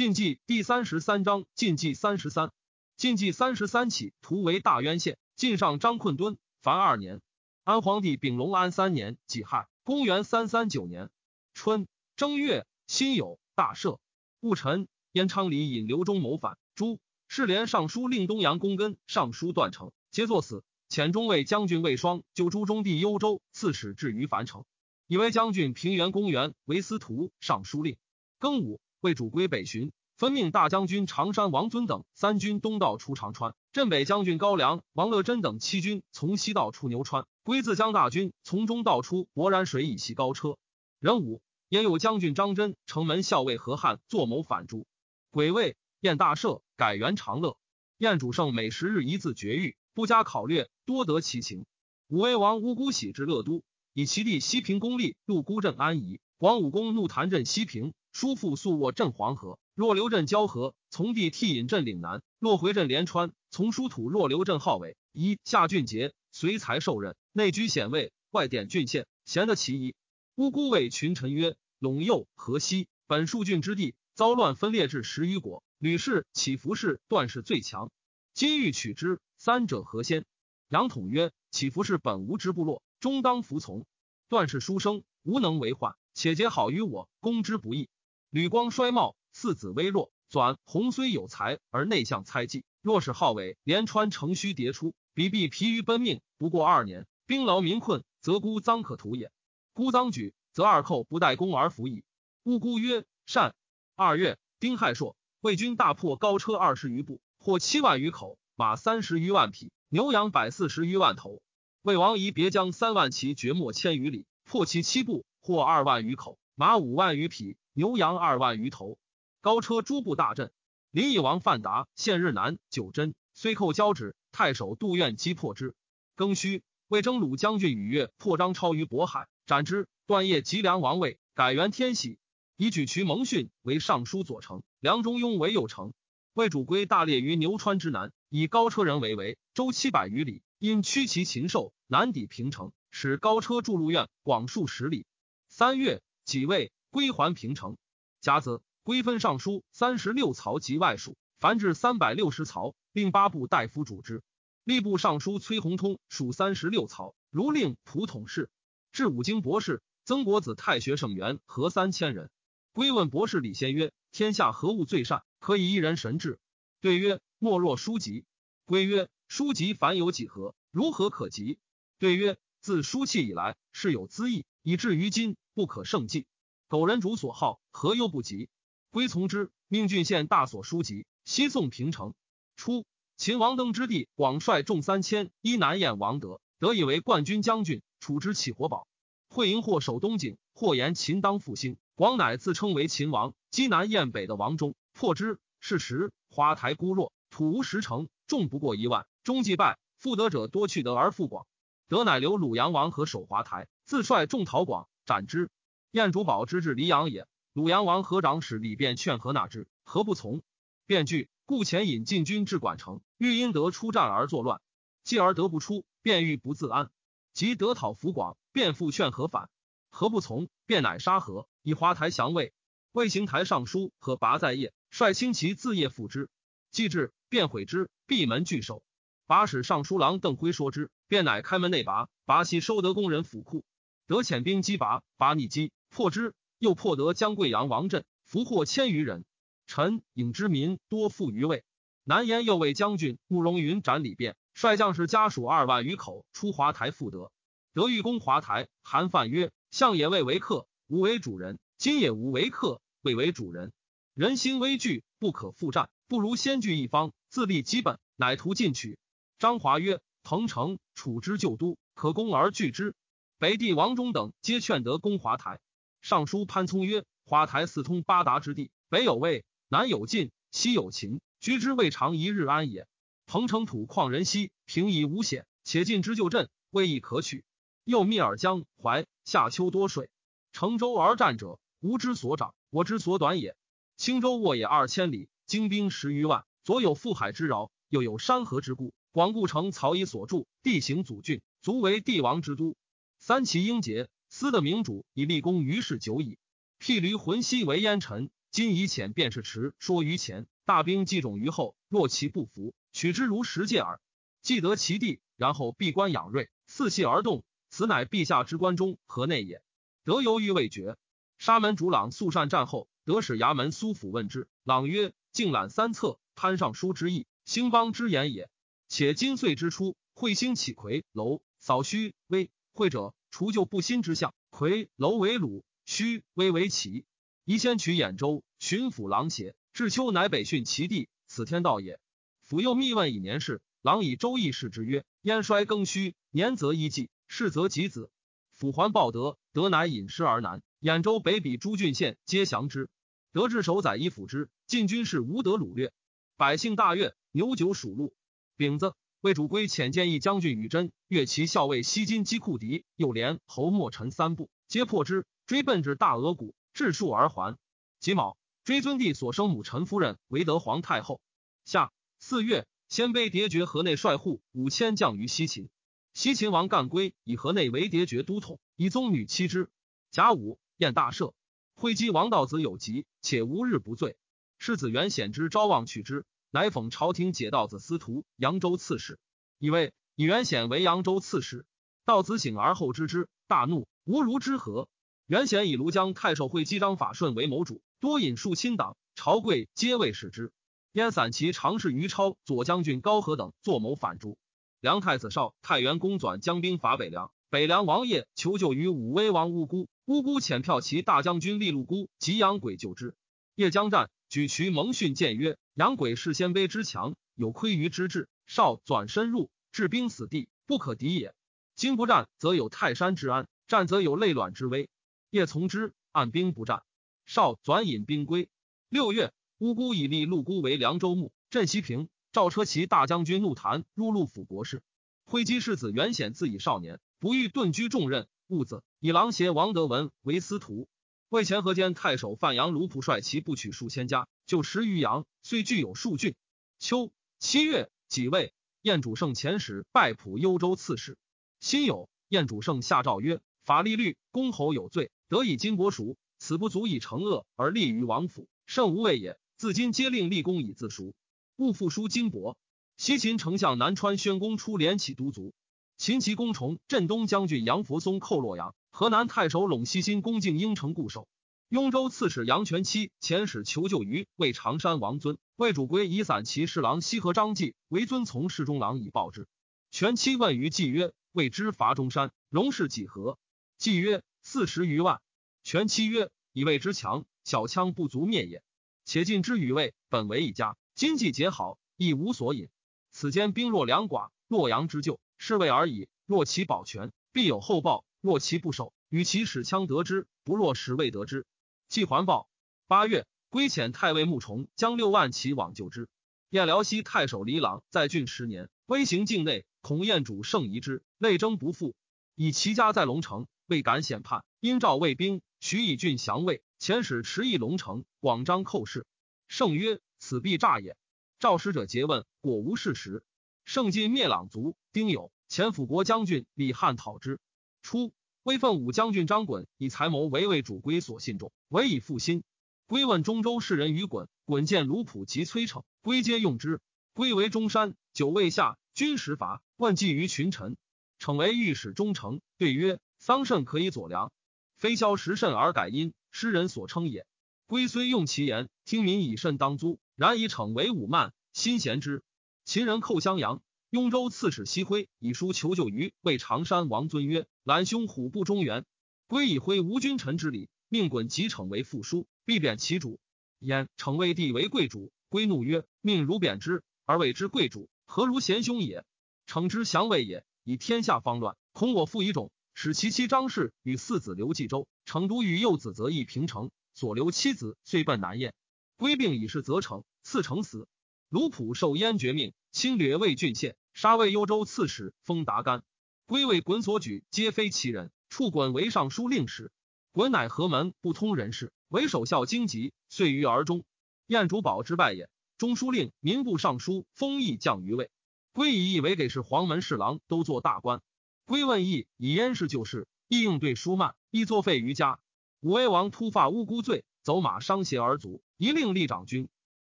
晋纪第三十三章晋纪三十三。晋纪三十三起，图为大渊县。晋上张困敦，凡二年。安皇帝丙龙安三年己亥，公元三三九年春正月，辛酉，大赦。戊辰，燕昌黎引刘忠谋反，朱世廉尚书令东阳公根、尚书段成皆作死。遣中尉将军魏双救朱中帝幽州刺史至于樊城，以为将军平原公园为司徒、尚书令。庚午，为主归北巡。分命大将军常山王尊等三军东道出长川，镇北将军高梁、王乐贞等七军从西道出牛川，归自将大军从中道出博然水以袭高车。壬午，焉有将军张真、城门校尉何汉作谋反诛。癸未，宴大赦，改元长乐。宴主胜每十日一字绝狱，不加考略，多得其情。武威王乌孤喜至乐都，以其弟西平公立入孤镇安宜。王武公怒弹镇西平，叔父速卧镇黄河。若留镇交河，从弟替引镇岭南；落回镇连川，从叔土若留镇号尾。一夏俊杰，随才受任，内居显位，外典郡县，贤得其一。乌孤谓群臣曰：“陇右、河西本数郡之地，遭乱分裂至十余国，吕氏、起伏氏、段氏最强。今欲取之，三者何先？”杨统曰：“起伏氏本无之部落，终当服从。段氏书生，无能为患，且结好于我，攻之不易。吕光衰茂。”四子微弱，转弘虽有才，而内向猜忌。若是号尾连川城虚迭出，彼必疲于奔命。不过二年，兵劳民困，则孤臧可图也。孤臧举，则二寇不待攻而服矣。乌孤曰：“善。”二月，丁亥朔，魏军大破高车二十余步，获七万余口，马三十余万匹，牛羊百四十余万头。魏王仪别将三万骑绝没千余里，破其七步，获二万余口，马五万余匹，牛羊二万余头。高车诸部大震，林邑王范达现日南九真，虽寇交趾，太守杜苑击破之。庚戌，魏征虏将军宇越破张超于渤海，斩之。段业及梁王位，改元天喜，以举渠蒙逊为尚书左丞，梁中庸为右丞。魏主归大列于牛川之南，以高车人为围，周七百余里，因驱其禽兽，南抵平城，使高车筑入苑，广数十里。三月，己未，归还平城。甲子。归分尚书三十六曹及外属，凡至三百六十曹，并八部大夫主之。吏部尚书崔弘通属三十六曹，如令仆统事。至五经博士，曾国子太学圣元合三千人。归问博士李先曰：“天下何物最善，可以一人神治？”对曰：“莫若书籍。”归曰：“书籍凡有几何？如何可及？”对曰：“自书契以来，事有资义，以至于今，不可胜计。苟人主所好，何忧不及？”归从之，命郡县大所书籍，西送平城。初，秦王登之地，广率众三千，依南燕王德，得以为冠军将军，处之起火宝。会营或守东景，或言秦当复兴，广乃自称为秦王，击南燕北的王中，破之。是时，花台孤弱，土无十城，众不过一万，终既败。复得者多去得而复广，德乃留鲁阳王和守华台，自率众逃广，斩之。燕主宝之至黎阳也。鲁阳王何长史李变劝和纳之，何不从？便惧，故遣引进军至管城，欲因得出战而作乱，继而得不出，便欲不自安。即得讨福广，便复劝和反，何不从？便乃杀何，以华台降魏。魏行台尚书和拔在业，率轻骑自夜复之。既至，便毁之，闭门拒守。拔使尚书郎邓辉说之，便乃开门内拔。拔悉收得工人府库，得遣兵击拔，拔逆击破之。又破得江贵阳王镇，俘获千余人。臣颖之民多附于魏。南燕右卫将军慕容云斩李变，率将士家属二万余口出华台复得。德欲攻华台，韩范曰：“相也未为客，吾为主人；今也无为客，未为主人。人心危惧，不可复战，不如先据一方，自立基本，乃图进取。”张华曰：“彭城、楚之旧都，可攻而拒之。”北帝王忠等皆劝得攻华台。尚书潘聪曰：“花台四通八达之地，北有魏，南有晋，西有秦，居之未尝一日安也。彭城土旷人稀，平夷无险，且晋之旧镇，未易可取。又密尔江淮，夏秋多水，乘舟而战者，吾之所长，我之所短也。青州沃野二千里，精兵十余万，左有覆海之饶，又有山河之固，广固城曹以所筑，地形阻峻，足为帝王之都。三齐英杰。司的明主以立功于世久矣。辟驴浑兮为烟尘，今以遣便是迟说于前，大兵既种于后，若其不服，取之如石戒耳。既得其地，然后闭关养锐，伺气而动，此乃陛下之关中何内也？得犹豫未决。沙门主朗肃善战后，得使衙门苏府问之，朗曰：“竟览三策，潘尚书之意，兴邦之言也。且今岁之初，彗星起魁楼，扫虚微，会者除旧不新之象，魁楼为鲁，虚微为齐。宜先取兖州巡抚郎邪，至秋乃北训其地，此天道也。府又密问以年事，郎以周易事之曰：燕衰更虚，年则一季，事则及子。府还报德，德乃引师而南。”兖州北比诸郡县皆降之，得至守宰以辅之。晋军士无得掳掠，百姓大悦，牛酒属鹿。饼子，魏主归遣建议将军宇真，越其校尉西金击库敌，又连侯莫臣三部，皆破之，追奔至大额谷，至数而还。己卯，追尊帝所生母陈夫人为德皇太后。夏四月，鲜卑迭绝河内帅户五千将于西秦，西秦王干归以河内为迭绝都统，以宗女妻之。甲午。宴大赦，会稽王道子有疾，且无日不醉。世子元显之招望去之，乃讽朝廷解道子司徒、扬州刺史，以为以元显为扬州刺史。道子醒而后知之，大怒，吾如之何？元显以庐江太守会稽张法顺为谋主，多引数亲党，朝贵皆未使之。燕散骑常侍于超、左将军高和等作谋反诛。梁太子少太原公转将兵伐北凉，北凉王爷求救于武威王乌孤。乌孤遣票骑大将军利禄孤及杨轨救之。夜将战，举渠蒙逊谏曰：“杨轨是鲜卑之强，有亏于之志。少转深入，置兵死地，不可敌也。今不战，则有泰山之安；战，则有内卵之危。夜从之，按兵不战。少转引兵归。六月，乌孤以立陆孤为凉州牧，镇西平。赵车骑大将军怒谈入陆府国事。挥击世子元显自以少年，不欲顿居重任。”兀子以郎邪王德文为司徒，魏前河间太守范阳卢普率其部取数千家，就十余阳，虽具有数郡。秋七月己未，燕主圣遣使拜普幽州刺史。辛酉，燕主圣下诏曰：法律律，公侯有罪，得以金帛赎，此不足以惩恶而立于王府，甚无谓也。自今皆令立功以自赎，勿复书金帛。西秦丞相南川宣公出连起都卒。秦齐公崇镇东将军杨佛松寇洛阳，河南太守陇西新恭敬应城固守。雍州刺史杨全期遣使求救于魏长山王尊，魏主归以散骑侍郎西河张继为尊从侍中郎以报之。全期问于季曰：“未知伐中山，戎士几何？”季曰：“四十余万。”全期曰：“以谓之强，小羌不足灭也。且晋之与魏本为一家，今既结好，亦无所引。此间兵弱粮寡，洛阳之救。”是谓而已。若其保全，必有后报；若其不守，与其使枪得之，不若使未得之。既还报。八月，归遣太尉穆崇将六万骑往救之。燕辽西太守李朗在郡十年，威行境内，恐燕主胜疑之，内争不复。以其家在龙城，未敢显叛，因召卫兵，许以郡降魏。遣使持邑龙城，广张寇事。圣曰：“此必诈也。”召使者诘问，果无事实。圣晋灭朗族，丁酉，前辅国将军李汉讨之。初，威奋武将军张衮以才谋为魏主归所信众，委以复心。归问中州士人于衮，衮见卢普及崔逞，归皆用之。归为中山，久未下，军食伐，问计于群臣。逞为御史中丞，对曰：“桑葚可以佐粮，非消食甚而改因，诗人所称也。”归虽用其言，听民以甚当租，然以逞为武慢，心贤之。秦人寇襄阳，雍州刺史西辉以书求救于魏长山王尊曰：“兰兄虎步中原，归以挥吴君臣之礼，命滚即逞为副书，必贬其主。焉逞魏帝为贵主，归怒曰：‘命如贬之，而谓之贵主，何如贤兄也？’逞之降魏也，以天下方乱，恐我负以种，使其妻张氏与四子刘继周，成都与幼子则邑平城，所留妻子遂奔南燕。归病已逝，则成，赐成死。卢普受燕绝命。”侵略魏郡县，杀魏幽州刺史封达干。归为衮所举，皆非其人。处衮为尚书令史。衮乃何门不通人事，为守孝荆棘，遂于而终。燕主保之败也。中书令、民部尚书封邑降于魏。归以义为给事黄门侍郎，都做大官。归问义以燕氏旧事，义应对疏慢，亦作废于家。武威王突发乌孤罪，走马伤胁而卒，一令立长君。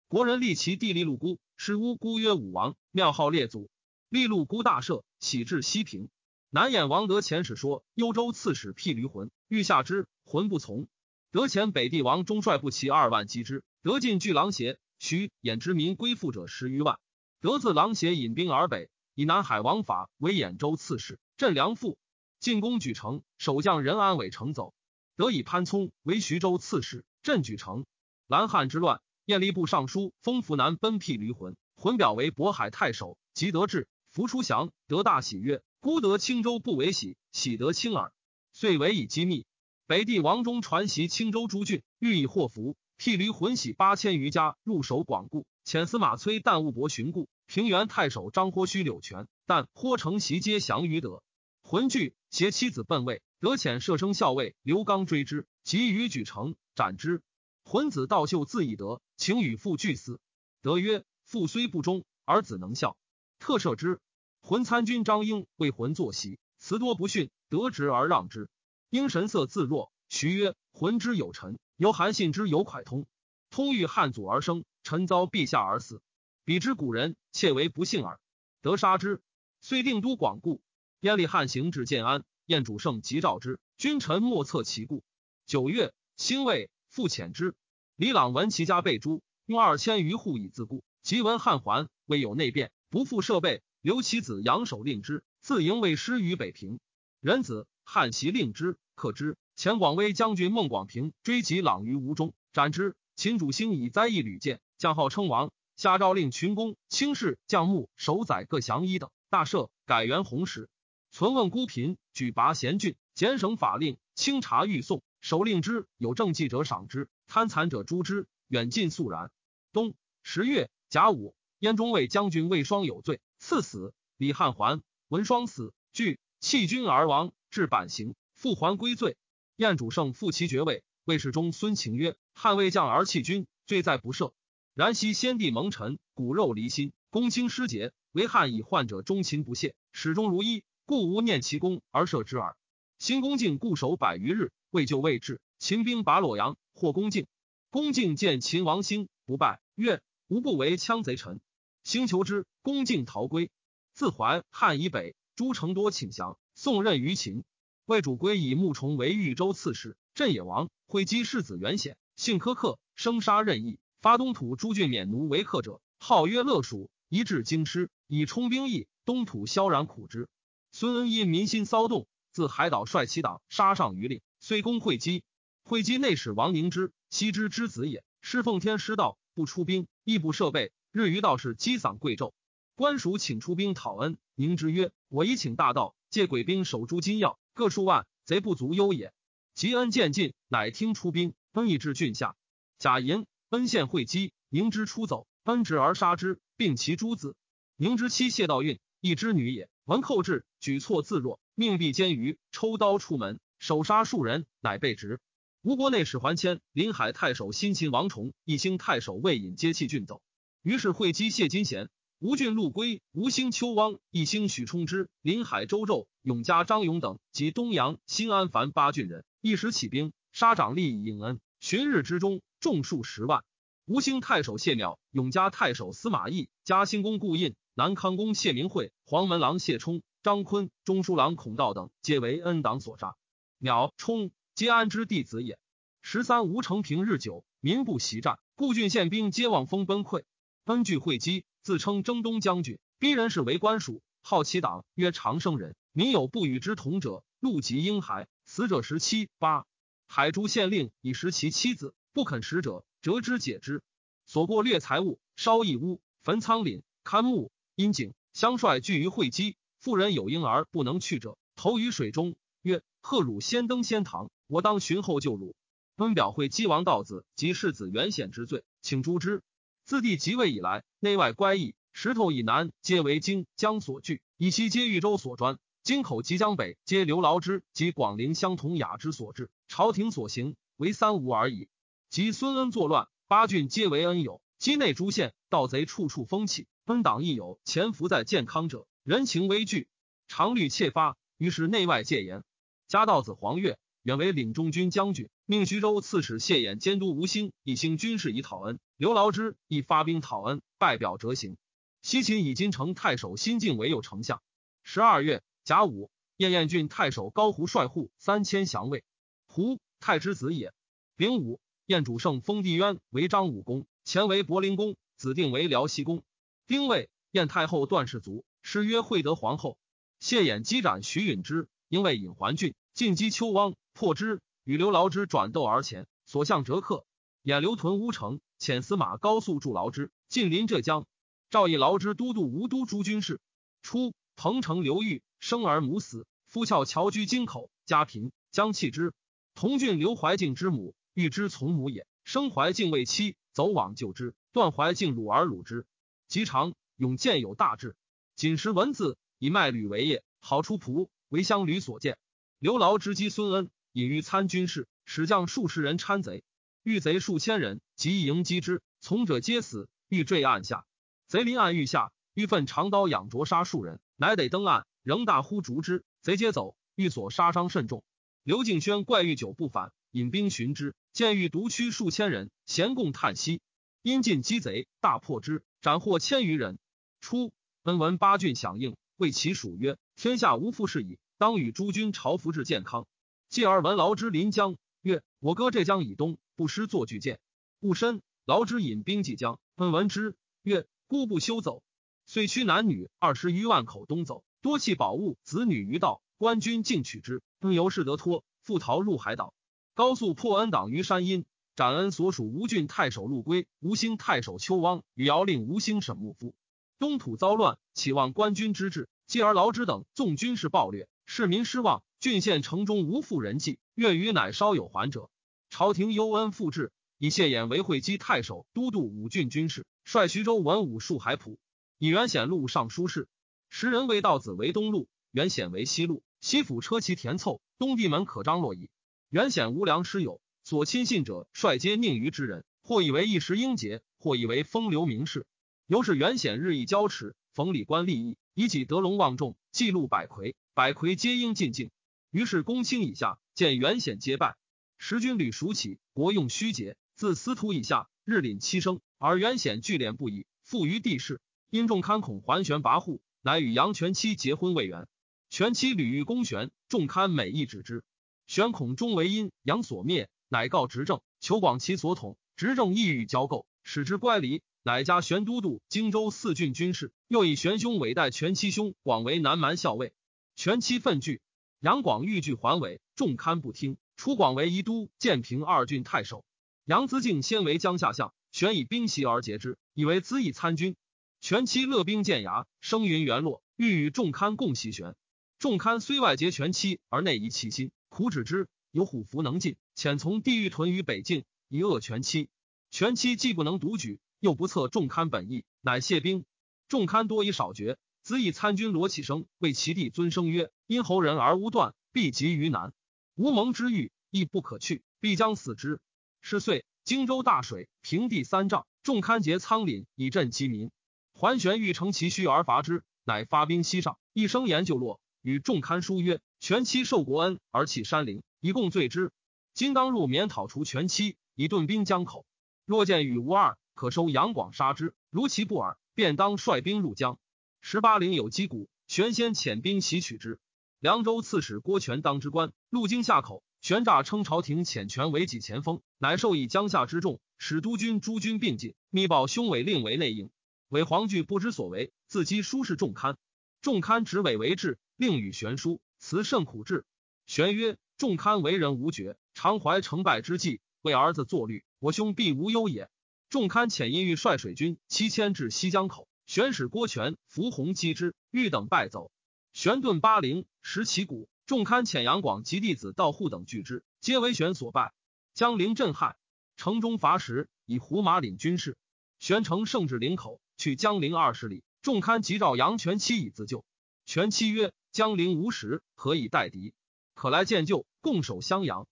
国人立其弟立禄孤，是乌孤曰武王，庙号列祖。立禄孤大赦，喜至西平。南衍王德前使说，幽州刺史辟驴魂，欲下之，魂不从。德前北帝王中率部骑二万击之，得进巨狼邪。徐兖之民归附者十余万。德自狼邪引兵而北，以南海王法为兖州刺史，镇梁父。进攻举城，守将任安伟城走，得以潘聪为徐州刺史，镇举城。蓝汉之乱，燕吏部尚书封福南奔辟驴魂，魂表为渤海太守，即得志。福出降，得大喜曰：“孤得青州不为喜，喜得青耳。”遂为以机密。北帝王中传习青州诸郡，欲以祸福。辟驴魂喜八千余家入守广固，遣司马崔旦务伯寻故。平原太守张豁须柳泉，但豁成袭皆降于德。魂惧，携妻子奔魏，得遣射生校尉刘刚追之，急于举城，斩之。魂子道秀自以德，请与父俱死。德曰：“父虽不忠，儿子能孝，特赦之。”浑参军张英为浑坐席，辞多不逊，得职而让之。英神色自若。徐曰：“浑之有臣，由韩信之有蒯通。通遇汉祖而生，臣遭陛下而死。彼之古人，窃为不幸耳。得杀之。遂定都广固。燕立汉行至建安，燕主圣即召之。君臣莫测其故。九月，兴未，复遣之。李朗闻其家被诛，用二千余户以自固。即闻汉还，未有内变，不复设备。刘其子杨守令之，自营卫师于北平。仁子汉袭令之，克之。前广威将军孟广平追及朗于吴中，斩之。秦主兴以灾异屡见，将号称王。下诏令群公、卿士、将牧、守宰各降一等，大赦，改元弘时。存问孤贫，举拔贤俊，简省法令，清查御讼。守令之有政绩者赏之，贪残者诛之。远近肃然。冬十月甲午，燕中尉将军魏双有罪。赐死，李汉桓，文双死，惧弃军而亡，至板刑，复还归罪。燕主胜复其爵位。魏世忠孙晴曰：“汉魏将而弃军，罪在不赦。然昔先帝蒙尘，骨肉离心，公卿失节，为汉以患者忠勤不懈，始终如一，故无念其功而赦之耳。新恭敬固守百余日，未就未至，秦兵拔洛阳，获恭敬。恭敬见秦王兴不败，曰：吾不为羌贼臣。”兴求之，恭敬逃归。自淮汉以北，诸城多请降，送任于秦。魏主归以穆崇为豫州刺史，镇野王。会稽世子元显，性苛刻，生杀任意，发东土诸郡免奴为客者，号曰乐蜀。一至京师，以充兵役，东土萧然苦之。孙恩因民心骚动，自海岛率其党杀上榆岭，虽攻会稽。会稽内史王凝之，西之之子也，侍奉天师道，不出兵，亦不设备。日余道士击嗓贵胄，官署请出兵讨恩。宁之曰：“我已请大道借鬼兵守诸金要，各数万，贼不足忧也。”吉恩渐进，乃听出兵，恩亦至郡下。贾银恩献会稽，宁之出走，恩执而杀之，并其诸子。宁之妻谢道韫，一之女也。闻寇至，举措自若，命闭监于，抽刀出门，手杀数人，乃被执。吴国内史桓谦、临海太守辛秦王崇、义兴太守魏隐皆弃郡走。于是会稽谢金贤、吴郡陆归、吴兴丘汪、义兴许冲之、临海周胄、永嘉张勇等及东阳、新安樊八郡人，一时起兵，杀长吏以应恩。旬日之中，众数十万。吴兴太守谢邈、永嘉太守司马懿、嘉兴公顾印、南康公谢明惠、黄门郎谢冲、张坤、中书郎孔道等，皆为恩党所杀。邈、冲皆安之弟子也。十三，吴成平日久，民不习战，故郡县兵皆望风崩溃。恩据会稽，自称征东将军，逼人是为官属，好其党曰长生人。民有不与之同者，怒及婴孩，死者十七八。海诸县令以食其妻子，不肯食者，折之解之。所过掠财物，烧一屋，焚仓廪，刊木阴井。相率聚于会稽，妇人有婴儿不能去者，投于水中，曰：“贺汝先登仙堂，我当寻后救汝。”温表会稽王道子及世子元显之罪，请诛之。自帝即位以来，内外乖异，石头以南皆为荆江所据，以西皆豫州所专，京口及江北皆刘牢之及广陵相同雅之所至。朝廷所行为三无而已。及孙恩作乱，八郡皆为恩友，畿内诸县盗贼处处风起，恩党亦有潜伏在健康者，人情危惧，常虑窃发，于是内外戒严。家道子黄钺远为领中军将军，命徐州刺史谢衍监督吴兴一兴军事以讨恩。刘牢之亦发兵讨恩，拜表折行。西秦以金城太守辛敬为右丞相。十二月甲午，燕燕郡太守高胡率户三千降魏。胡太之子也。丙午，燕主圣封帝渊为张武公，前为柏林公，子定为辽西公。丁未，燕太后段氏族，谥曰惠德皇后。谢衍击斩徐允之，因为引还郡，进击丘汪，破之，与刘牢之转斗而前，所向折克。衍留屯乌城，遣司马高速助牢之，近临浙江。赵以劳之都督吴都诸军事。初，彭城刘裕生儿母死，夫翘侨居京口，家贫，将弃之。同郡刘怀敬之母，欲之从母也，生怀敬为妻，走往救之，断怀敬辱而辱之。及长，永见有大志，仅识文字，以卖履为业，好出仆，为乡旅所见。刘牢之击孙恩，隐于参军事，使将数十人参贼，遇贼数千人，即迎击之，从者皆死，欲坠岸下。贼临岸欲下，欲奋长刀仰啄杀数人，乃得登岸，仍大呼逐之。贼皆走，欲所杀伤甚重。刘敬轩怪欲久不返，引兵寻之，见欲独驱数千人，咸共叹息。因进击贼，大破之，斩获千余人。初，恩闻八郡响应，谓其属曰：“天下无复事矣，当与诸军朝服至健康。”继而闻劳之临江，曰：“我割浙江以东，不失作巨舰。”戊申，劳之引兵济江，恩闻之，曰。孤不休走，遂驱男女二十余万口东走，多弃宝物子女于道。官军尽取之，更由是得脱，复逃入海岛。高速破恩党于山阴，斩恩所属吴郡太守陆龟、吴兴太守邱汪与姚令吴兴沈木夫。东土遭乱，岂望官军之志？继而劳之等纵军事暴掠，市民失望，郡县城中无复人迹。月余乃稍有还者。朝廷忧恩复至，以谢衍为会稽太守，都督五郡军事。率徐州文武戍海浦，以元显录尚书事。时人谓道子为东路，元显为西路。西府车骑田凑，东帝门可张洛矣。元显无良师友，所亲信者率皆宁于之人，或以为一时英杰，或以为风流名士。由是元显日益骄持，逢礼官利益，以己得隆望重，记录百魁，百魁皆应进敬。于是公卿以下见元显皆拜。时军旅熟起，国用虚节，自司徒以下日领七升。而元显聚敛不已，附于地势。因众堪恐桓玄跋扈，乃与杨全妻结婚未圆。全妻屡欲攻玄，众堪每意止之。玄恐终为因杨所灭，乃告执政，求广其所统。执政意欲交构，使之乖离，乃加玄都督荆州四郡军事。又以玄兄委代全七兄广为南蛮校尉。全七愤惧，杨广欲拒还尾，众堪不听，出广为宜都、建平二郡太守。杨资敬先为江夏相。玄以兵袭而截之，以为资议参军。全七勒兵建牙，声云元落，欲与众堪共袭玄。众堪虽外结全七，而内疑其心，苦止之。有虎符能进，遣从地狱屯于北境，以遏全七。全七既不能独举，又不测众堪本意，乃谢兵。众堪多以少决。子以参军罗启生为其弟尊声曰：“因侯人而无断，必及于难。无盟之欲，亦不可去，必将死之。”是岁。荆州大水，平地三丈，众堪结仓廪以赈其民。桓玄欲乘其虚而伐之，乃发兵西上，一声言就落，与众堪书曰：“全期受国恩而弃山陵，以共罪之。今当入免讨除全期，以顿兵江口。若见与无二，可收杨广杀之。如其不尔，便当率兵入江。十八陵有击鼓，玄先遣兵袭取之。凉州刺史郭权当之官，入京下口。”玄诈称朝廷遣权为己前锋，乃授以江夏之众，使督军诸军并进，密报兄伪令为内应。伪黄惧不知所为，自击书事众堪。众堪执伪为质，令与玄书，辞甚苦志。玄曰：众堪为人无绝，常怀成败之计，为儿子作虑，我兄必无忧也。众堪遣因欲率水军七千至西江口，玄使郭权、伏弘击之，欲等败走。玄遁巴陵，拾其鼓。众堪遣杨广及弟子到户等拒之，皆为玄所败。江陵震撼，城中伐食，以胡马领军事。玄城胜至陵口，去江陵二十里。众堪急召杨全期以自救。全期曰：“江陵无食，何以待敌？可来见救，共守襄阳。”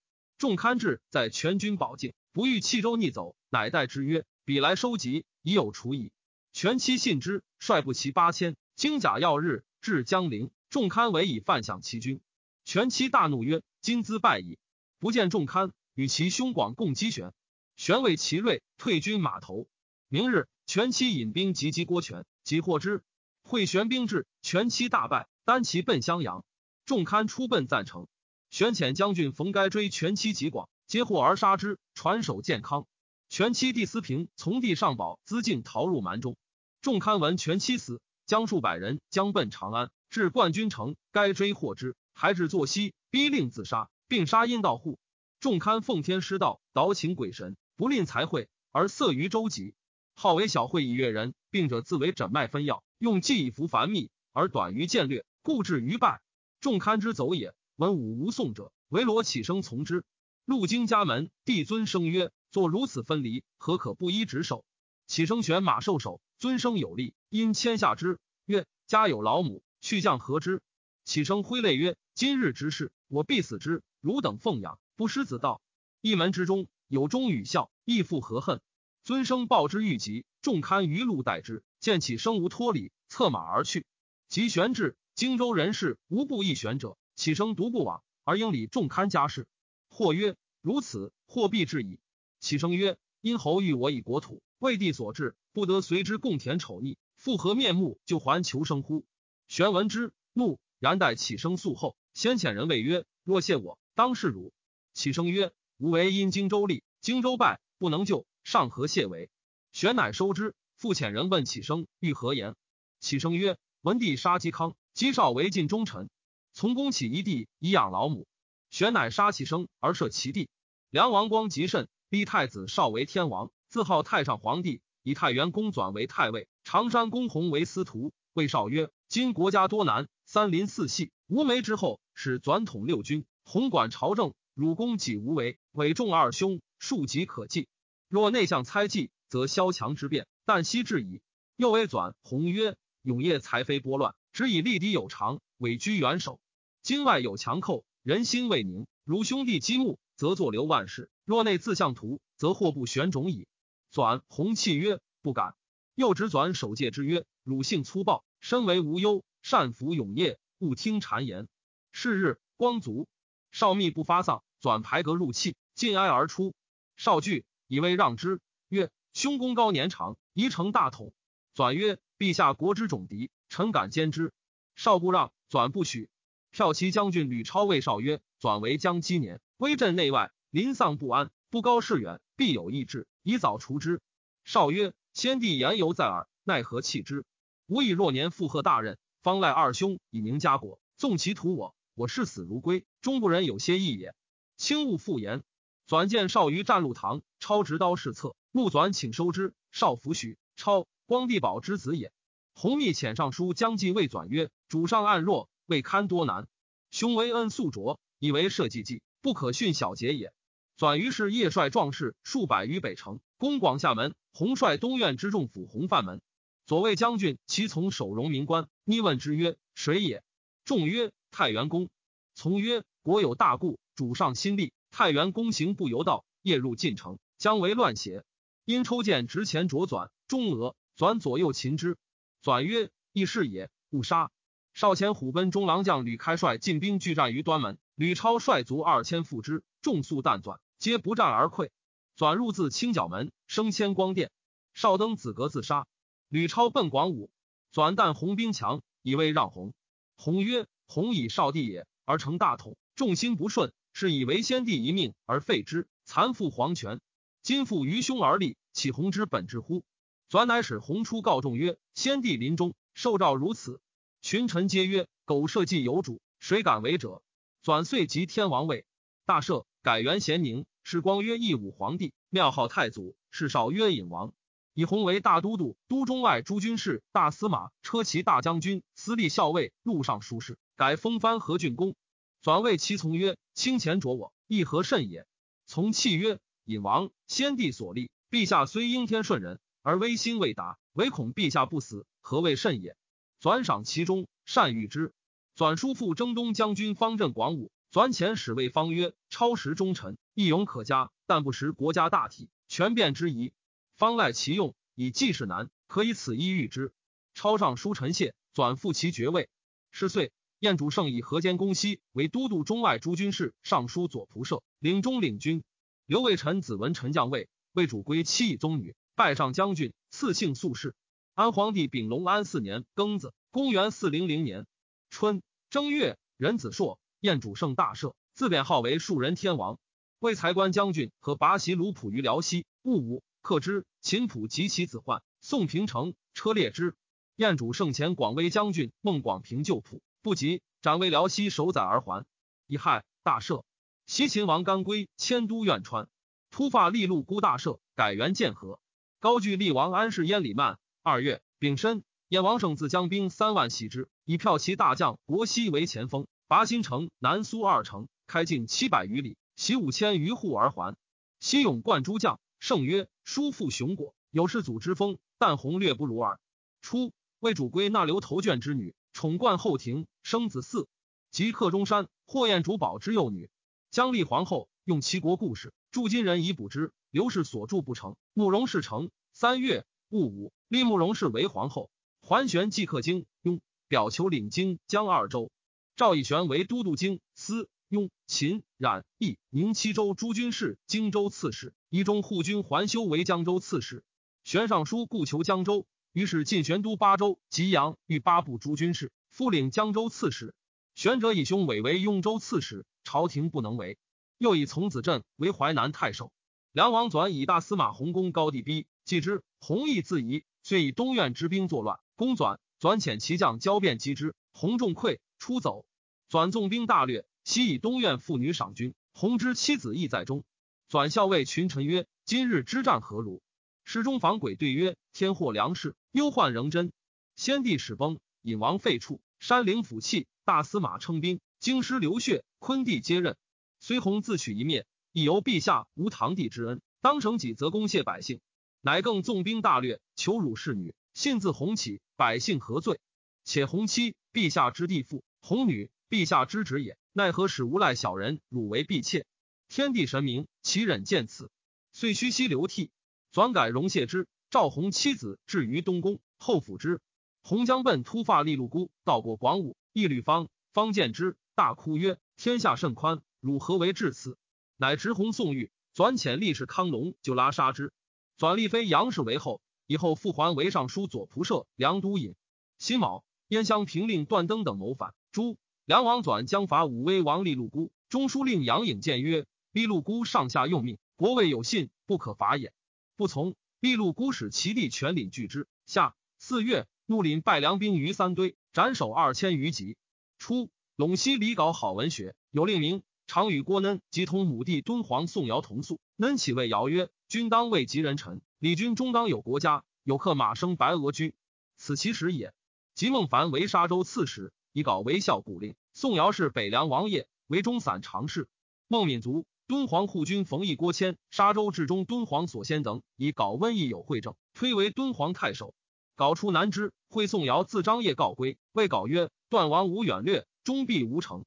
众堪至，在全军保境，不欲弃州逆走，乃待之曰：“彼来收集，已有除矣。”全期信之，率部骑八千，精甲要日，至江陵。众堪为以犯享其军。全期大怒曰：“今兹败矣！不见众堪，与其兄广共击旋。旋谓其锐，退军码头。明日，全期引兵急击郭权，即获之。会玄兵至，全期大败，单骑奔襄阳。众堪出奔赞成。玄遣将军冯该追全期及广，皆获而杀之。传首健康。全期弟司平从地上宝资进逃入蛮中。众堪闻全期死，将数百人将奔长安，至冠军城，该追获之，还至坐西，逼令自杀，并杀阴道户。众堪奉天师道，捣请鬼神，不吝财会，而色于周集。号为小会以悦人，病者自为诊脉分药，用计以服繁密，而短于见略，故至于败。众堪之走也，文武无送者，唯罗起生从之。路经家门，帝尊生曰：“作如此分离，何可不依职守？”起生选马受首。尊生有力，因迁下之曰：“家有老母，去将何之？”启生挥泪曰：“今日之事，我必死之。汝等奉养，不失子道。一门之中有忠与孝，亦复何恨？”尊生报之欲急，众堪于路待之，见启生无脱礼，策马而去。及玄至，荆州人士无不易玄者，启生独不往，而应礼重堪家事。或曰：“如此，或必至矣。”启生曰：“因侯欲我以国土，为帝所至。”不得随之共田丑逆，复合面目，就还求生乎？玄闻之，怒，然待起生肃后。先遣人谓曰：“若谢我，当是汝。”起生曰：“吾为因荆州立，荆州败，不能救，上何谢为？”玄乃收之。复遣人问起生欲何言？起生曰：“文帝杀嵇康，嵇少为晋忠臣，从公起一地以养老母。玄乃杀其生而赦其弟。梁王光极甚，逼太子少为天王，自号太上皇帝。”以太原公转为太尉，常山公弘为司徒。魏少曰：“今国家多难，三邻四系，无媒之后，使转统六军，统管朝政。汝公己无为，委众二兄，庶极可计。若内相猜忌，则萧强之变，旦夕至矣。”又为转弘曰：“永业才非拨乱，只以力敌有常，委居元首。今外有强寇，人心未宁。如兄弟积木，则作留万事；若内自相图，则祸不旋踵矣。”转弘气曰：“不敢。”又指转守戒之曰：“汝性粗暴，身为无忧，善服永业，勿听谗言。”是日，光卒，少密不发丧，转排阁入气，尽哀而出。少惧，以为让之，曰：“兄功高年长，宜成大统。”转曰：“陛下国之种敌，臣敢兼之。”少不让，转不许。骠骑将军吕超谓少曰：“转为将积年，威震内外，临丧不安，不高士远，必有异志。”以早除之。少曰：“先帝言犹在耳，奈何弃之？吾以若年附贺大任，方赖二兄以宁家国。纵其屠我，我视死如归，终不忍有些异也。轻勿复言。”转见少于战路堂，超执刀试策，怒转请收之。少弗许。超，光帝宝之子也。弘密遣尚书将计未转曰：“主上暗弱，未堪多难。兄为恩素卓，以为社稷计，不可训小节也。”转于是夜率壮士数百于北城，攻广厦门。洪率东苑之众府洪范门。左卫将军其从守荣民官，逆问之曰：“谁也？”众曰：“太原公。”从曰：“国有大故，主上心力，太原公行不由道，夜入晋城，将为乱邪？”因抽剑执前卓转，中额，转左右擒之。转曰：“亦是也，勿杀。”少前虎贲中郎将吕开率进兵拒战于端门，吕超率卒二千赴之，众速弹转。皆不战而溃，转入自清角门，升迁光殿。少登子阁自杀。吕超奔广武，转旦红兵强，以为让红。红曰：“红以少帝也，而成大统，众心不顺，是以为先帝一命而废之，残复皇权。今复于兄而立，岂红之本质乎？”转乃使红出告众曰：“先帝临终，受诏如此。”群臣皆曰：“苟社稷有主，谁敢为者？”转遂即天王位，大赦，改元咸宁。是光曰义武皇帝，庙号太祖。是少曰隐王，以弘为大都督，都中外诸军事、大司马、车骑大将军、司隶校尉、录尚书事。改封藩何郡公。转谓其从曰：“卿前着我，亦何甚也？”从泣曰：“隐王，先帝所立，陛下虽应天顺人，而威心未达，唯恐陛下不死，何谓甚也？”转赏其中，善遇之。转叔父征东将军方镇广武。转遣使谓方曰：“超时忠臣，义勇可嘉，但不识国家大体，权变之宜。方赖其用，以济世难，可以此一遇之。”超上书臣谢，转复其爵位。是岁，燕主胜以河间公西为都督中外诸军事、尚书左仆射，领中领军。刘卫臣子文臣将位，魏主归妻以宗女，拜上将军，赐姓素氏。安皇帝丙隆安四年庚子，公元四零零年春正月，壬子朔，燕主胜大赦，自贬号为庶人天王。为才官将军和拔袭卢普于辽西，戊午，克之。秦普及其子患，宋平城，车裂之。燕主圣前广威将军孟广平救普，不及，斩为辽西守宰而还。乙亥，大赦。西秦王干归迁都苑川，突发利禄孤大赦，改元建和。高句丽王安世燕李曼。二月，丙申，燕王胜自将兵三万袭之，以骠骑大将国西为前锋，拔新城、南苏二城，开进七百余里。袭五千余户而还。西勇冠诸将，胜曰：“叔父雄果，有世祖之风，但宏略不如耳。”初，魏主归纳留头卷之女，宠冠后庭，生子嗣。即克中山，霍彦主保之幼女，姜丽皇后用齐国故事，助金人以补之。刘氏所助不成，慕容氏成。三月戊午，立慕容氏为皇后。桓玄即克京雍，表求领京江二州。赵以玄为都督京司。雍、秦、冉、益、宁七州诸军事，荆州刺史，一中护军桓修为江州刺史。玄尚书故求江州，于是进玄都八州、吉阳、豫八部诸军事，复领江州刺史。玄者以兄伟为雍州刺史，朝廷不能为。又以从子镇为淮南太守。梁王纂以大司马弘公高帝逼，继之，弘毅自疑，遂以东苑之兵作乱。公纂，纂遣其将交辩击之，弘众溃，出走。纂纵兵大掠。昔以东苑妇女赏军，弘之妻子亦在中。转校尉群臣曰：“今日之战何如？”侍中房轨对曰：“天祸良事，忧患仍真。先帝始崩，隐王废黜，山陵府弃，大司马称兵，京师流血，昆帝接任。虽弘自取一灭，亦由陛下无堂弟之恩，当承己则公谢百姓，乃更纵兵大掠，求辱侍女，信自弘起，百姓何罪？且弘妻，陛下之弟妇；弘女，陛下之侄也。”奈何使无赖小人辱为婢妾？天地神明，岂忍见此？遂屈膝流涕。转改容谢之。赵弘妻子至于东宫，后抚之。弘将奔突发利禄孤，到过广武，一吕方，方见之，大哭曰：“天下甚宽，汝何为至此？”乃执弘送玉。转遣力士康龙就拉杀之。转立妃杨氏为后，以后复还为尚书左仆射、梁都尹。辛卯，燕襄平令段登等谋反。朱。梁王纂将伐武威王利禄孤，中书令杨颖谏曰：“利禄孤上下用命，国位有信，不可伐也。”不从。利禄孤使其弟全领拒之。下四月，怒领败梁兵于三堆，斩首二千余级。初，陇西李稿好文学，有令名，常与郭嫩及同母弟敦煌宋尧同宿。恩起谓尧曰：“君当为吉人臣，李君终当有国家。有客马生白鹅居，此其实也。”及孟凡为沙州刺史。以稿为孝古令，宋尧是北凉王爷，为中散常侍。孟敏族敦煌护军冯异、郭谦、沙州至中敦煌所先等，以稿瘟疫有会政，推为敦煌太守。稿出南之，会宋尧自张掖告归，谓稿曰：“段王无远略，终必无成。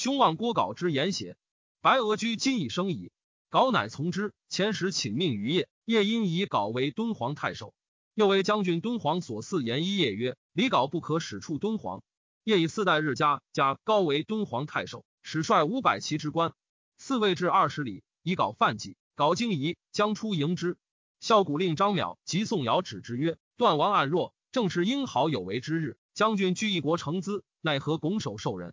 兄望郭稿之言邪？”白鹅居今已生矣。稿乃从之。前时请命于业，业因以稿为敦煌太守。又为将军敦煌所赐言一业曰：“李稿不可使出敦煌。”业以四代日加加高为敦煌太守，使率五百骑之官，四位至二十里，以稿犯己。稿惊疑，将出迎之。孝古令张邈及宋尧止之曰：“段王暗弱，正是英豪有为之日。将军居一国成资，奈何拱手受人？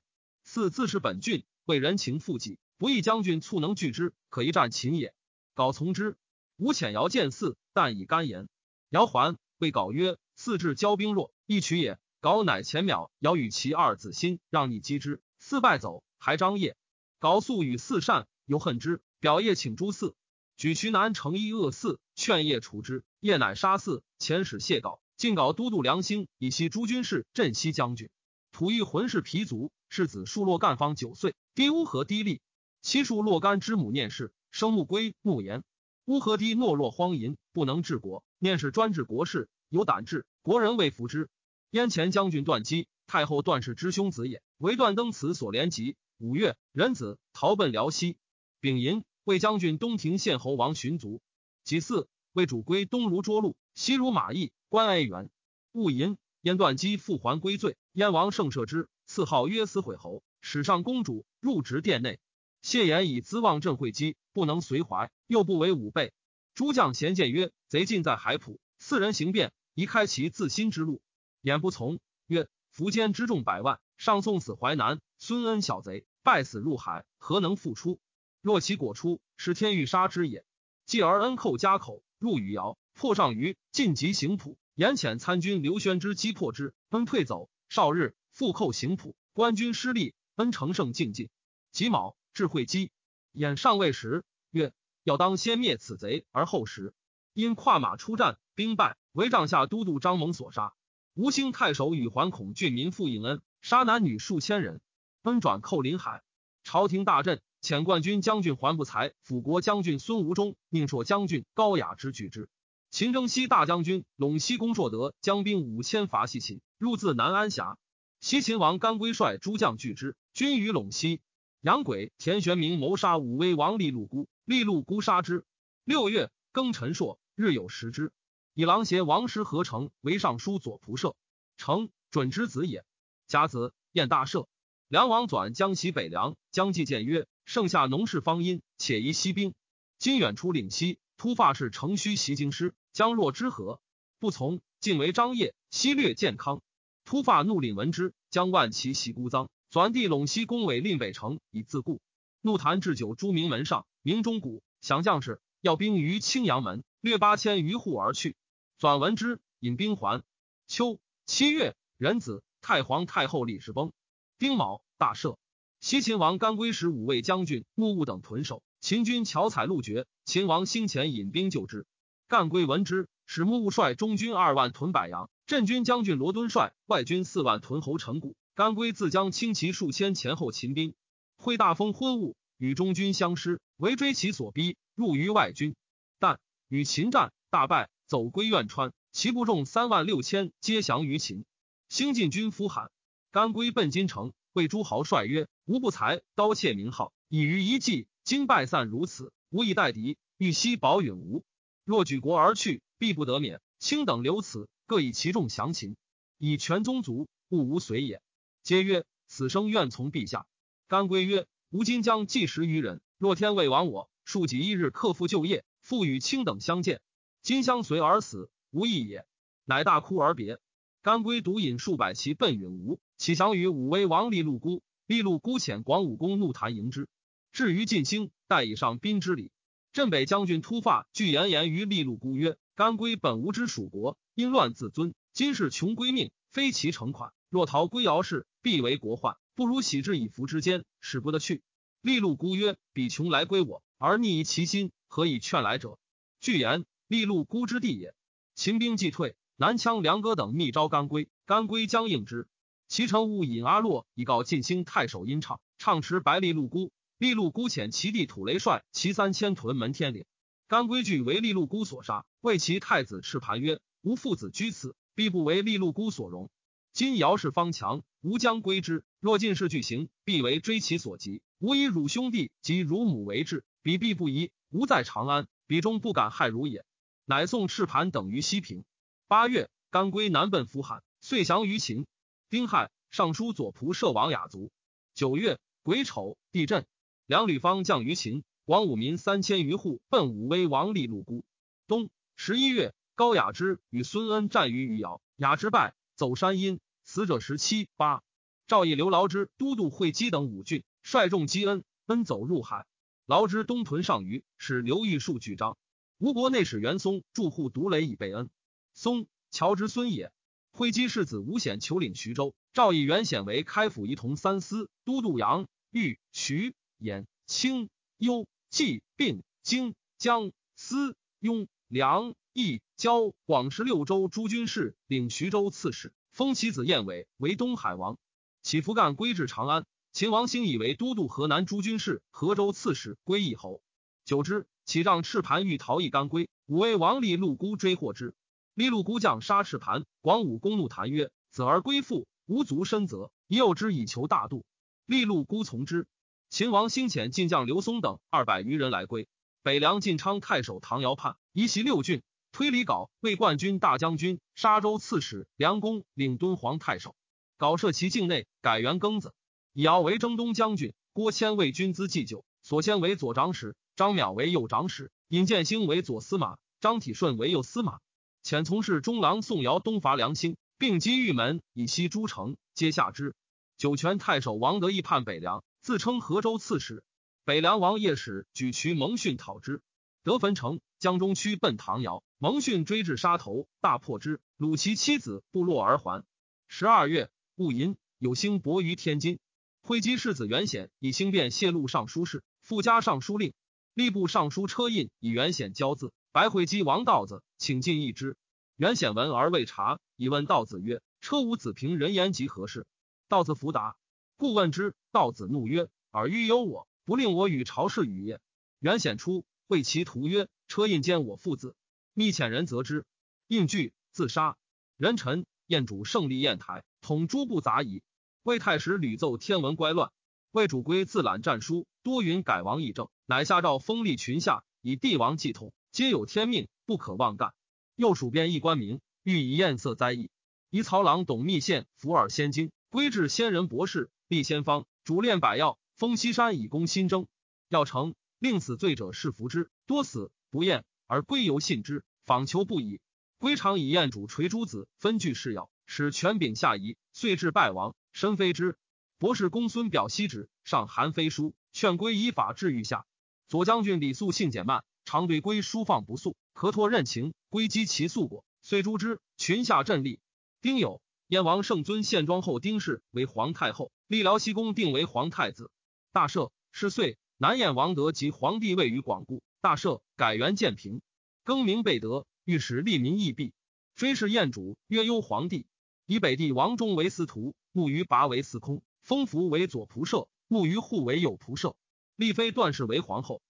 四自是本郡，为人情负己，不义将军促能拒之，可一战秦也。稿从之。吴遣尧见四，但以干言。尧还，谓稿曰：“四至交兵弱，一取也。”稿乃前秒，尧与其二子心让逆击之，四败走，还张掖。稿素与四善，犹恨之，表业请诸四，举渠南成一恶四，劝业除之。业乃杀四，遣使谢稿，进稿都督梁兴以西诸军事，镇西将军。吐欲浑氏皮族，世子数洛干方九岁，低乌合低立。其数洛干之母念氏，生穆归穆言。乌合低懦弱荒淫，不能治国。念氏专治国事，有胆治，国人未服之。燕前将军段基，太后段氏之兄子也，为段登此所连及。五月，壬子，逃奔辽西。丙寅，为将军东庭县侯王寻族。己巳，为主归东如涿鹿，西如马邑，关哀元。戊寅，燕段基复还归罪，燕王胜赦之，赐号曰思悔侯，史上公主，入职殿内。谢言以资望镇会稽，不能随怀，又不为武备。诸将咸见曰：“贼尽在海浦，四人行变，宜开其自新之路。”言不从，曰：“苻坚之众百万，上送死淮南；孙恩小贼，败死入海，何能复出？若其果出，是天欲杀之也。”继而恩寇家口，入禹窑，破上虞，晋及行浦。严遣参军刘宣之击破之，恩退走。少日，复寇行浦，官军失利，恩乘胜进进。己卯。智慧基演上位时，曰：“要当先灭此贼，而后食。”因跨马出战，兵败，为帐下都督张蒙所杀。吴兴太守与桓孔郡民复应恩，杀男女数千人。恩转寇临海，朝廷大震，遣冠军将军桓不才、辅国将军孙吴忠、宁朔将军高雅之拒之。秦征西大将军陇西公硕德将兵五千伐西秦，入自南安峡。西秦王甘归率诸将拒之，军于陇西。杨轨、田玄明谋杀武威王利禄孤，利禄孤杀之。六月，庚辰朔，日有食之。以郎邪王师合成为尚书左仆射，成准之子也。甲子，宴大赦。梁王转江西北凉，将计谏曰：“盛夏农事方殷，且宜息兵。今远出岭西，突发士乘虚袭京师，将若之何？”不从，进为张掖，西略健康。突发怒领闻之，将万骑袭孤臧。转地陇西攻伪令北城以自固。怒谈置酒朱明门上，明中谷降将士，要兵于青阳门，略八千余户而去。转闻之，引兵还。秋七月，壬子，太皇太后李氏崩。丁卯，大赦。西秦王甘归使五位将军穆务等屯守。秦军巧采路绝，秦王兴前引兵救之。干归闻之，使穆务率中军二万屯柏阳，镇军将军罗敦率外军四万屯侯成谷。甘归自将轻骑数千前后秦兵，会大风昏雾，与中军相失，围追其所逼，入于外军。但与秦战，大败，走归苑川。其部众三万六千，皆降于秦。兴晋军呼喊，甘归奔金城，谓诸豪帅曰：“吾不才，刀切名号，已于一计。今败散如此，无以待敌，欲悉保允吾。若举国而去，必不得免。卿等留此，各以其众降秦，以全宗族，勿无随也。”皆曰：“此生愿从陛下。”甘归曰：“吾今将计十余人，若天未亡我，数几一日克复就业，复与卿等相见。今相随而死，无益也。”乃大哭而别。甘归独引数百骑奔允吴，起降于武威王利禄孤。利禄孤遣广武公怒弹迎之。至于晋兴，待以上宾之礼。镇北将军突发具言言于利禄孤曰：“甘归本无之属国，因乱自尊，今是穷归命，非其成款。若逃归姚氏。”必为国患，不如喜之以福之间，使不得去。利禄孤曰：“彼穷来归我，而逆其心，何以劝来者？”据言，利禄孤之地也。秦兵既退，南羌梁哥等密招甘归，甘归将应之。其臣务引阿洛以告晋兴太守殷畅，畅持白利禄孤。利禄孤遣其弟土雷率其三千屯门天岭，甘归据为利禄孤所杀，为其太子赤盘曰：“吾父子居此，必不为利禄孤所容。今姚氏方强。”吾将归之。若进士俱行，必为追其所及。吾以汝兄弟及汝母为质，彼必不疑。吾在长安，彼终不敢害汝也。乃送赤盘等于西平。八月，甘归南奔扶汉，遂降于秦。丁亥，尚书左仆射王雅卒。九月癸丑，地震。梁吕方降于秦，王武民三千余户奔武威王利禄孤。冬十一月，高雅之与孙恩战于余姚，雅之败，走山阴。死者十七八，赵义刘劳之都督会稽等五郡，率众击恩，恩走入海。劳之东屯上虞，使刘玉树举章。吴国内史袁松驻户独垒以备恩。松，乔之孙也。会稽世子吴显求领徐州，赵以袁显为开府仪同三司，都督杨、豫、徐、兖、青、幽、冀、并、荆、江、司、雍、梁、益、交广十六州诸军事，领徐州刺史。封其子燕伟为东海王，起伏干归至长安。秦王兴以为都督河南诸军事、河州刺史，归义侯。久之，启让赤盘欲逃逸甘归，武威王立禄孤追获之。利禄孤将杀赤盘，广武公怒谈曰：“子而归父，无足深责，诱之以求大度。”利禄孤从之。秦王兴遣晋将刘松等二百余人来归。北凉晋昌太守唐尧叛，移袭六郡。推李杲为冠军大将军，沙州刺史，梁公领敦煌太守。搞设其境内，改元庚子。以敖为征东将军，郭谦为军资祭酒，所先为左长史，张邈为右长史，尹建兴为左司马，张体顺为右司马。遣从事中郎宋尧东伐梁兴，并击玉门以西诸城，皆下之。酒泉太守王德义叛北凉，自称河州刺史。北凉王夜使举渠蒙逊讨之，得汾城。江中区奔唐尧，蒙逊追至沙头，大破之，虏其妻子，部落而还。十二月，戊寅，有星薄于天津。会稽世子元显以兴变泄露尚书事，附加尚书令。吏部尚书车胤以元显交字，白会稽王道子请进一之。元显闻而未察，以问道子曰：“车无子平人言及何事？”道子弗答，故问之。道子怒曰：“尔欲忧我，不令我与朝事语也。”元显出，谓其徒曰：“车胤奸我父子，密遣人责之。应惧，自杀。人臣宴主胜利宴台，统诸部杂役。魏太史屡奏天文乖乱，魏主归自览战书，多云改王议政，乃下诏封立群下，以帝王继统，皆有天命，不可妄干。右属编议官名，欲以艳色灾异。夷曹郎董密献伏尔仙经，归至仙人博士，立先方，主炼百药，封西山以攻新征。要成，令死罪者是服之，多死不厌，而归犹信之，访求不已。归常以宴主垂诸子，分据事要，使权柄下移，遂至败亡。身非之博士公孙表西旨上韩非书劝归依法治愈下。左将军李肃性简慢，常对归书放不肃，可托任情。归击其素果，遂诛之。群下振立。丁酉，燕王圣尊献庄后丁氏为皇太后，立辽西公定为皇太子。大赦，是岁，南燕王德及皇帝位于广固。大赦，改元建平，更名备德，御史利民义弊。追谥燕主，曰幽皇帝。以北帝王中为司徒。木于拔为司空，封福为左仆射，木于户为右仆射。立妃段氏为皇后。